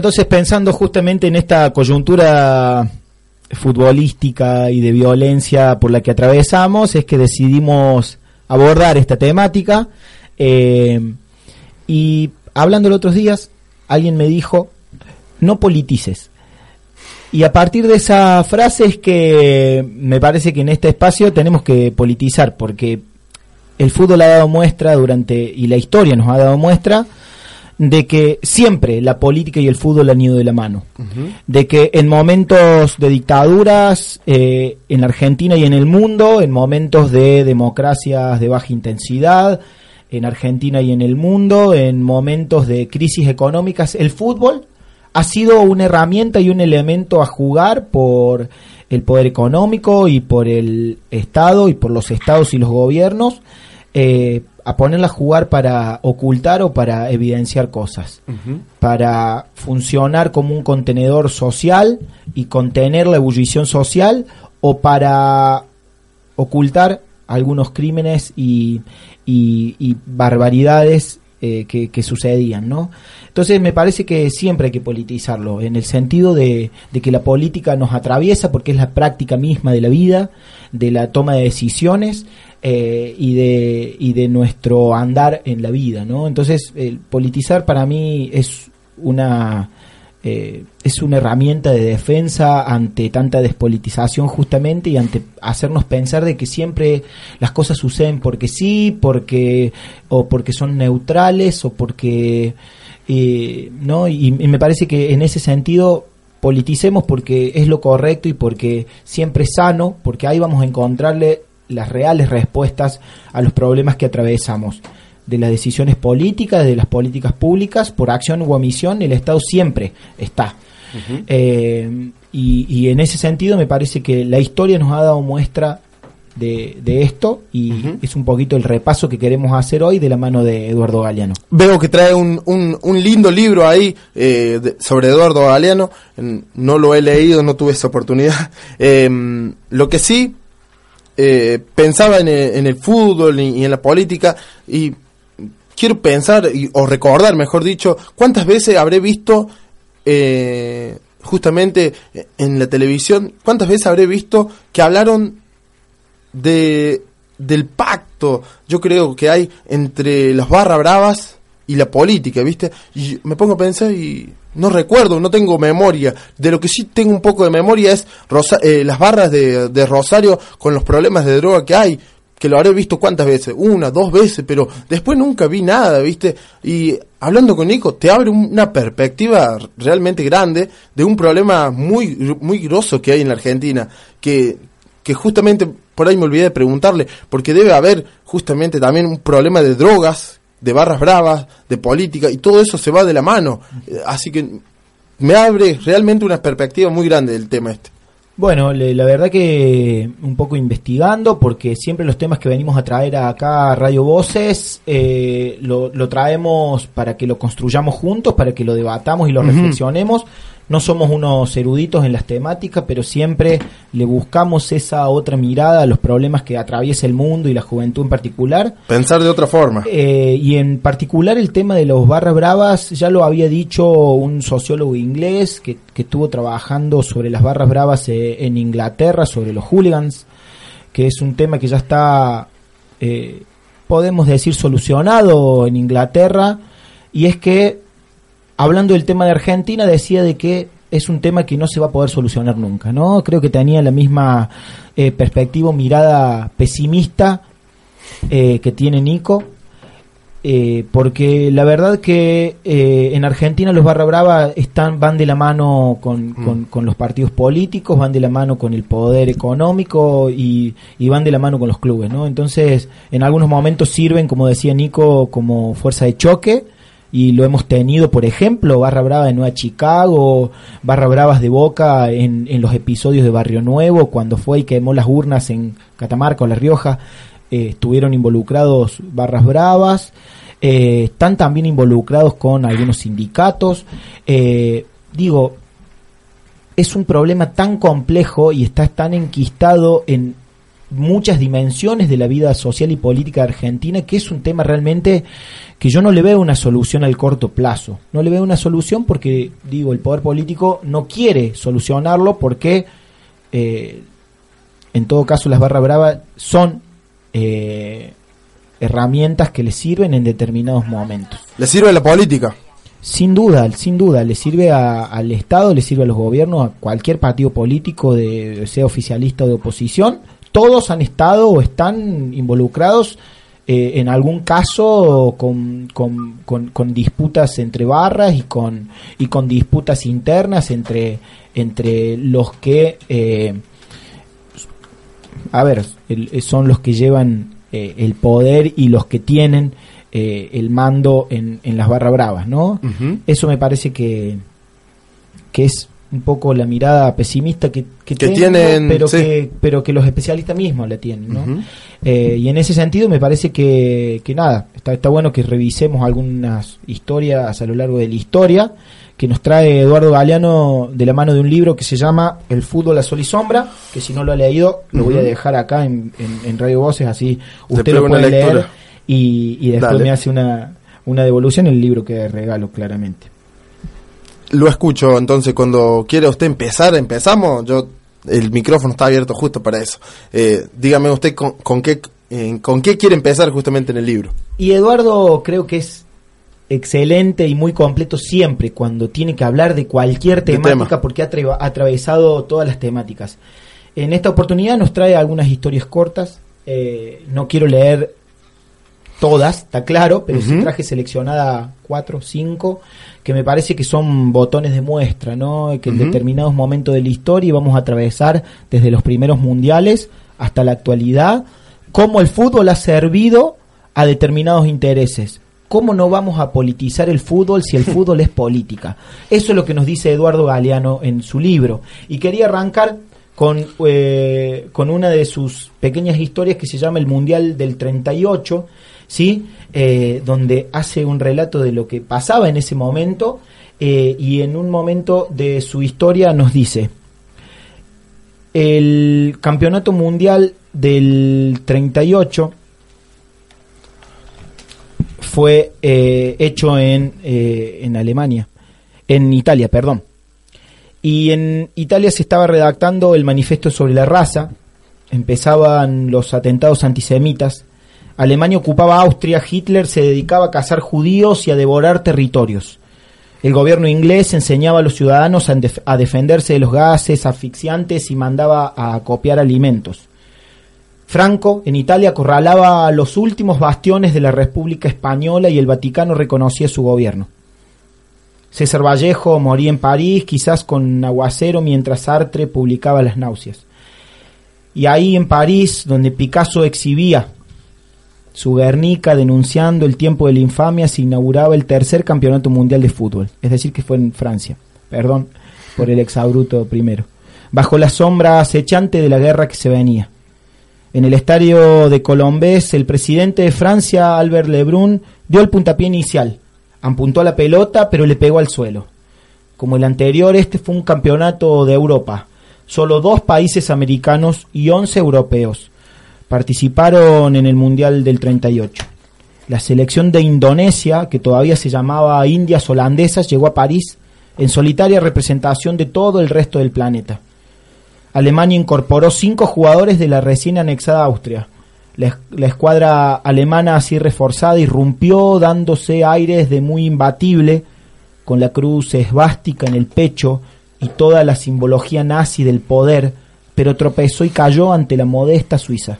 Entonces, pensando justamente en esta coyuntura futbolística y de violencia por la que atravesamos, es que decidimos abordar esta temática. Eh, y hablando los otros días, alguien me dijo, no politices. Y a partir de esa frase es que me parece que en este espacio tenemos que politizar, porque el fútbol ha dado muestra durante, y la historia nos ha dado muestra, de que siempre la política y el fútbol han ido de la mano. De que en momentos de dictaduras eh, en Argentina y en el mundo, en momentos de democracias de baja intensidad, en Argentina y en el mundo, en momentos de crisis económicas, el fútbol ha sido una herramienta y un elemento a jugar por el poder económico y por el Estado y por los estados y los gobiernos eh, a ponerla a jugar para ocultar o para evidenciar cosas, para funcionar como un contenedor social y contener la ebullición social o para ocultar algunos crímenes y, barbaridades eh, que, sucedían, ¿no? Entonces me parece que siempre hay que politizarlo, en el sentido de, de, que la política nos atraviesa porque es la práctica misma de la vida, de la toma de decisiones, eh, y, de, y de nuestro andar en la vida, ¿no? Entonces, el politizar para mí es una... Eh, es una herramienta de defensa ante tanta despolitización justamente y ante hacernos pensar de que siempre las cosas suceden porque sí, porque o porque son neutrales o porque eh, no y, y, me parece que en ese sentido politicemos porque es lo correcto y porque siempre es sano porque ahí vamos a encontrarle las reales respuestas a los problemas que atravesamos. De las decisiones políticas, de las políticas públicas, por acción u omisión, el Estado siempre está. Eh, y, en ese sentido me parece que la historia nos ha dado muestra de, esto y es un poquito el repaso que queremos hacer hoy de la mano de Eduardo Galeano. Veo que trae un, un, lindo libro ahí eh, sobre Eduardo Galeano, no lo he leído, no tuve esa oportunidad. Eh, lo que sí eh, pensaba en el, fútbol y, en la política y quiero pensar o recordar, mejor dicho, cuántas veces habré visto eh, justamente en la televisión, cuántas veces habré visto que hablaron de del pacto, yo creo que hay entre las barra bravas y la política, ¿viste? Y me pongo a pensar y no recuerdo, no tengo memoria. De lo que sí tengo un poco de memoria es eh, las barras de, Rosario con los problemas de droga que hay, que lo habré visto cuántas veces, una, dos veces, pero después nunca vi nada, ¿viste? Y hablando con Nico, te abre una perspectiva realmente grande de un problema muy, muy grosso que hay en la Argentina, que, que justamente por ahí me olvidé de preguntarle, porque debe haber justamente también un problema de drogas de barras bravas, de política, y todo eso se va de la mano. Así que me abre realmente una perspectiva muy grande del tema este. Bueno, la verdad que un poco investigando, porque siempre los temas que venimos a traer acá a Radio Voces eh, lo, traemos para que lo construyamos juntos, para que lo debatamos y lo reflexionemos no somos unos eruditos en las temáticas, pero siempre le buscamos esa otra mirada a los problemas que atraviesa el mundo y la juventud en particular. Pensar de otra forma. Eh, y en particular el tema de los barras bravas, ya lo había dicho un sociólogo inglés que, estuvo trabajando sobre las barras bravas eh, en Inglaterra, sobre los hooligans, que es un tema que ya está, eh, podemos decir, solucionado en Inglaterra, y es que hablando del tema de Argentina, decía de que es un tema que no se va a poder solucionar nunca, ¿no? Creo que tenía la misma eh, perspectiva, mirada pesimista eh, que tiene Nico, eh, porque la verdad que en Argentina los barra brava están, van de la mano mm. con, los partidos políticos, van de la mano con el poder económico y, y, van de la mano con los clubes, ¿no? Entonces, en algunos momentos sirven, como decía Nico, como fuerza de choque, y lo hemos tenido, por ejemplo, Barra Brava de Nueva Chicago, Barra Bravas de Boca en, en los episodios de Barrio Nuevo, cuando fue y quemó las urnas en Catamarca o La Rioja, eh, estuvieron involucrados Barras Bravas, eh, están también involucrados con algunos sindicatos. Eh, digo, es un problema tan complejo y está tan enquistado en muchas dimensiones de la vida social y política argentina, que es un tema realmente que yo no le veo una solución al corto plazo. No le veo una solución porque, digo, el poder político no quiere solucionarlo porque, eh, en todo caso, las barras bravas son eh, herramientas que le sirven en determinados momentos. ¿Le sirve la política? Sin duda, sin duda, le sirve al Estado, le sirve a los gobiernos, a cualquier partido político, de, sea oficialista o de oposición. Todos han estado o están involucrados eh, en algún caso con, con, disputas entre barras y con, y con disputas internas entre, entre los que, eh, a ver, son los que llevan eh, el poder y los que tienen eh, el mando en, en, las barra bravas, ¿no? Eso me parece que, que es un poco la mirada pesimista que, que, tienen, pero, que, pero que los especialistas mismos la tienen, ¿no? Eh, y en ese sentido me parece que, que nada, está, está bueno que revisemos algunas historias a lo largo de la historia que nos trae Eduardo Galeano de la mano de un libro que se llama El fútbol a sol y sombra, que si no lo ha leído lo voy a dejar acá en, en, Radio Voces, así usted lo puede leer y, después me hace una, una devolución el libro que regalo claramente. Lo escucho, entonces cuando quiere usted empezar, empezamos, yo el micrófono está abierto justo para eso. Eh, dígame usted con, qué con qué quiere empezar justamente en el libro. Y Eduardo creo que es excelente y muy completo siempre cuando tiene que hablar de cualquier temática porque ha, atravesado todas las temáticas. En esta oportunidad nos trae algunas historias cortas. Eh, no quiero leer todas, está claro, pero sí traje seleccionada cuatro, cinco, que me parece que son botones de muestra, ¿no? Que en determinados momentos de la historia vamos a atravesar desde los primeros mundiales hasta la actualidad, cómo el fútbol ha servido a determinados intereses. ¿Cómo no vamos a politizar el fútbol si el fútbol es política? Eso es lo que nos dice Eduardo Galeano en su libro. Y quería arrancar con, eh, con una de sus pequeñas historias que se llama El Mundial del 38, ¿sí? Eh, donde hace un relato de lo que pasaba en ese momento eh, y en un momento de su historia nos dice, el campeonato mundial del 38 fue eh, hecho en, en Alemania, en Italia, perdón. Y en Italia se estaba redactando el manifiesto sobre la raza, empezaban los atentados antisemitas, Alemania ocupaba Austria, Hitler se dedicaba a cazar judíos y a devorar territorios. El gobierno inglés enseñaba a los ciudadanos a, defenderse de los gases asfixiantes y mandaba a copiar alimentos. Franco, en Italia, acorralaba los últimos bastiones de la República Española y el Vaticano reconocía su gobierno. César Vallejo moría en París, quizás con aguacero, mientras Sartre publicaba Las náuseas. Y ahí en París, donde Picasso exhibía su Guernica denunciando el tiempo de la infamia, se inauguraba el tercer campeonato mundial de fútbol, es decir, que fue en Francia, perdón por el exabruto primero, bajo la sombra acechante de la guerra que se venía. En el estadio de Colombés, el presidente de Francia, Albert Lebrun, dio el puntapié inicial, apuntó la pelota, pero le pegó al suelo. Como el anterior, este fue un campeonato de Europa. Solo dos países americanos y once europeos participaron en el Mundial del 38. La selección de Indonesia, que todavía se llamaba Indias Holandesas, llegó a París en solitaria representación de todo el resto del planeta. Alemania incorporó cinco jugadores de la recién anexada Austria. La, escuadra alemana así reforzada irrumpió dándose aires de muy imbatible, con la cruz esvástica en el pecho y toda la simbología nazi del poder, pero tropezó y cayó ante la modesta Suiza.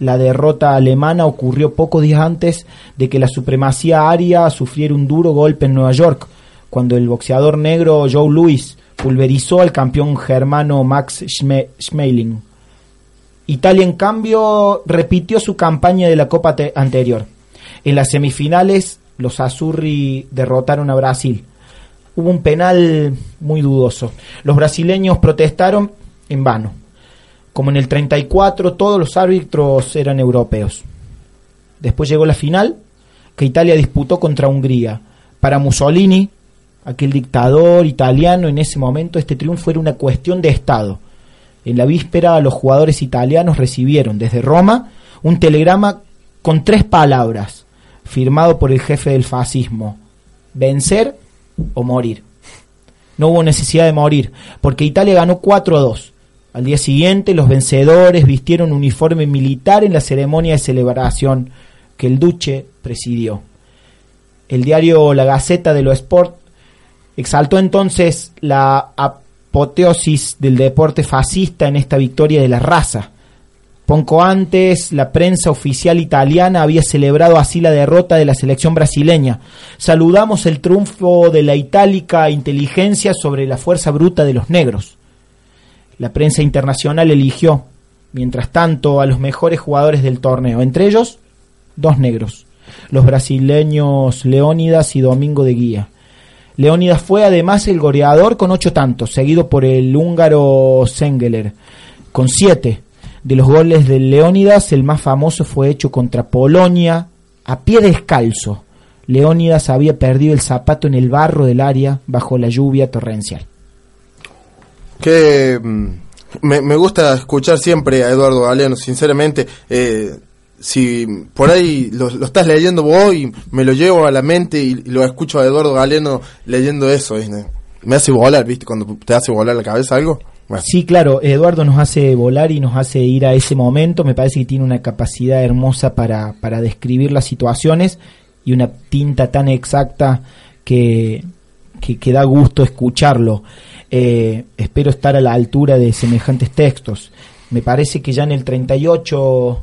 La derrota alemana ocurrió pocos días antes de que la supremacía aria sufriera un duro golpe en Nueva York, cuando el boxeador negro Joe Louis pulverizó al campeón germano Max Schmeling. Italia, en cambio, repitió su campaña de la Copa anterior. En las semifinales, los Azurri derrotaron a Brasil. Hubo un penal muy dudoso. Los brasileños protestaron en vano. Como en el 34 todos los árbitros eran europeos. Después llegó la final que Italia disputó contra Hungría. Para Mussolini, aquel dictador italiano en ese momento, este triunfo era una cuestión de Estado. En la víspera los jugadores italianos recibieron desde Roma un telegrama con tres palabras, firmado por el jefe del fascismo, vencer o morir. No hubo necesidad de morir, porque Italia ganó 4 a 2. Al día siguiente, los vencedores vistieron uniforme militar en la ceremonia de celebración que el Duce presidió. El diario La Gaceta de lo Sport exaltó entonces la apoteosis del deporte fascista en esta victoria de la raza. Poco antes, la prensa oficial italiana había celebrado así la derrota de la selección brasileña. Saludamos el triunfo de la itálica inteligencia sobre la fuerza bruta de los negros. La prensa internacional eligió, mientras tanto, a los mejores jugadores del torneo, entre ellos dos negros, los brasileños Leónidas y Domingo de Guía. Leónidas fue además el goleador con ocho tantos, seguido por el húngaro Sengeler, con siete de los goles de Leónidas, el más famoso fue hecho contra Polonia a pie descalzo. Leónidas había perdido el zapato en el barro del área bajo la lluvia torrencial. Que mm, me, gusta escuchar siempre a Eduardo Galeano, sinceramente. Eh, si por ahí lo, estás leyendo vos y me lo llevo a la mente y, lo escucho a Eduardo Galeano leyendo eso, me hace volar, ¿viste? Cuando te hace volar la cabeza algo. Sí, claro, Eduardo nos hace volar y nos hace ir a ese momento. Me parece que tiene una capacidad hermosa para, para describir las situaciones y una tinta tan exacta que, que, da gusto escucharlo. Eh, espero estar a la altura de semejantes textos. Me parece que ya en el 38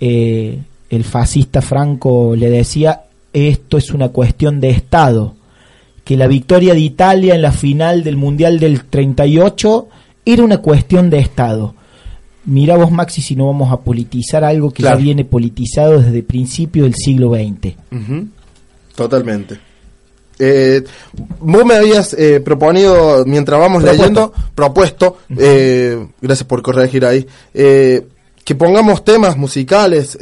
eh, el fascista Franco le decía esto es una cuestión de Estado, que la victoria de Italia en la final del Mundial del 38 era una cuestión de Estado. Mira vos, Maxi, si no vamos a politizar algo que ya viene politizado desde el principio del siglo XX. Totalmente. Eh, vos me habías eh, proponido, mientras vamos leyendo, propuesto, eh, gracias por corregir ahí, eh, que pongamos temas musicales.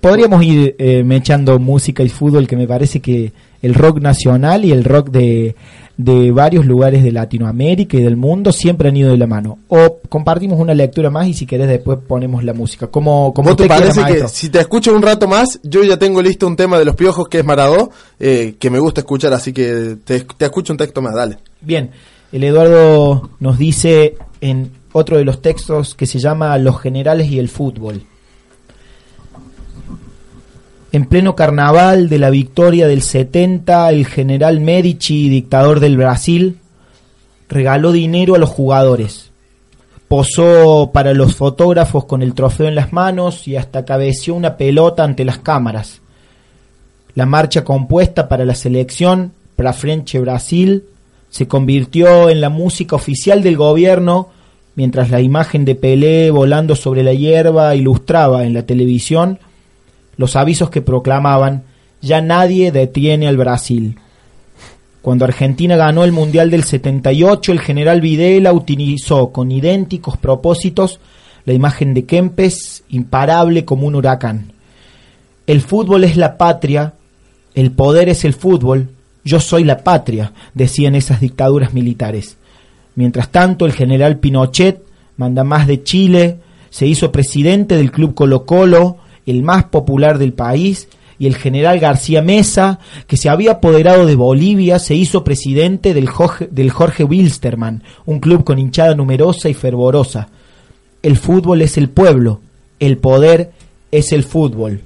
Podríamos ir echando música y fútbol, que me parece que el rock nacional y el rock de, de varios lugares de Latinoamérica y del mundo siempre han ido de la mano. O compartimos una lectura más y si querés después ponemos la música. Como, como te parece que si te escucho un rato más, yo ya tengo listo un tema de los piojos que es Maradó, eh, que me gusta escuchar, así que te, te escucho un texto más, dale. Bien, el Eduardo nos dice en otro de los textos que se llama Los generales y el fútbol en pleno carnaval de la victoria del 70, el general Medici, dictador del Brasil, regaló dinero a los jugadores. Posó para los fotógrafos con el trofeo en las manos y hasta cabeció una pelota ante las cámaras. La marcha compuesta para la selección, para French Brasil, se convirtió en la música oficial del gobierno mientras la imagen de Pelé volando sobre la hierba ilustraba en la televisión los avisos que proclamaban ya nadie detiene al Brasil. Cuando Argentina ganó el Mundial del 78, el general Videla utilizó con idénticos propósitos la imagen de Kempes, imparable como un huracán. El fútbol es la patria, el poder es el fútbol, yo soy la patria, decían esas dictaduras militares. Mientras tanto, el general Pinochet, manda más de Chile, se hizo presidente del Club Colo Colo, el más popular del país, y el general García Mesa, que se había apoderado de Bolivia, se hizo presidente del Jorge, del Jorge Wilstermann, un club con hinchada numerosa y fervorosa. El fútbol es el pueblo, el poder es el fútbol.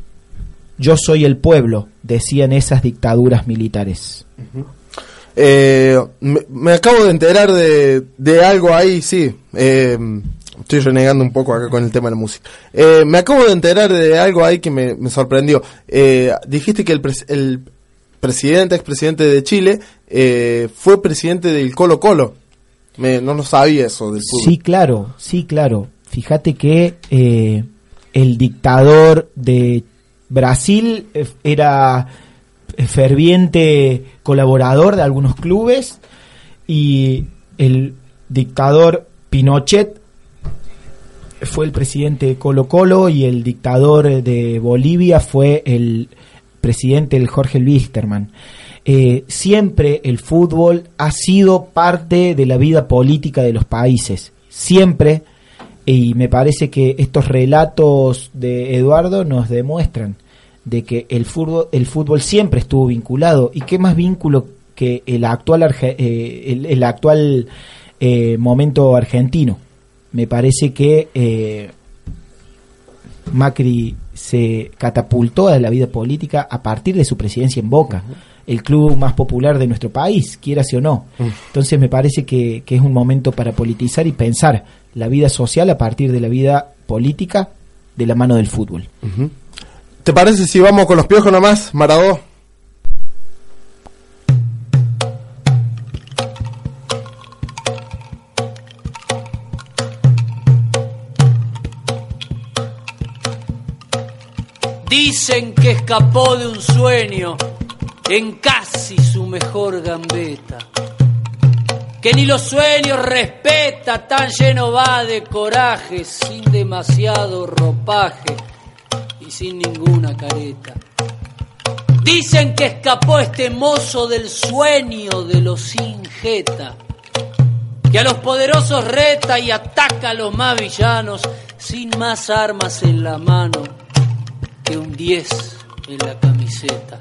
Yo soy el pueblo, decían esas dictaduras militares. Eh, me, acabo de enterar de, de algo ahí, sí. Eh, Estoy renegando un poco acá con el tema de la música. Eh, me acabo de enterar de algo ahí que me, sorprendió. Eh, dijiste que el, el presidente, expresidente de Chile, eh, fue presidente del Colo Colo. Me, no lo sabía eso del. Sí, claro, sí, claro. Fíjate que el dictador de Brasil era ferviente colaborador de algunos clubes y el dictador Pinochet fue el presidente de Colo Colo y el dictador de Bolivia fue el presidente el Jorge Wisterman. Eh, siempre el fútbol ha sido parte de la vida política de los países. siempre, y me parece que estos relatos de Eduardo nos demuestran de que el fútbol, el fútbol siempre estuvo vinculado, y qué más vínculo que el actual, eh, el, actual eh, momento argentino. Me parece que eh, Macri se catapultó a la vida política a partir de su presidencia en Boca, el club más popular de nuestro país, quiera o no. Entonces me parece que, es un momento para politizar y pensar la vida social a partir de la vida política de la mano del fútbol. ¿Te parece si vamos con los piojos nomás, Maradó? Dicen que escapó de un sueño en casi su mejor gambeta. Que ni los sueños respeta, tan lleno va de coraje, sin demasiado ropaje y sin ninguna careta. Dicen que escapó este mozo del sueño de los injeta, que a los poderosos reta y ataca a los más villanos sin más armas en la mano que un 10 en la camiseta.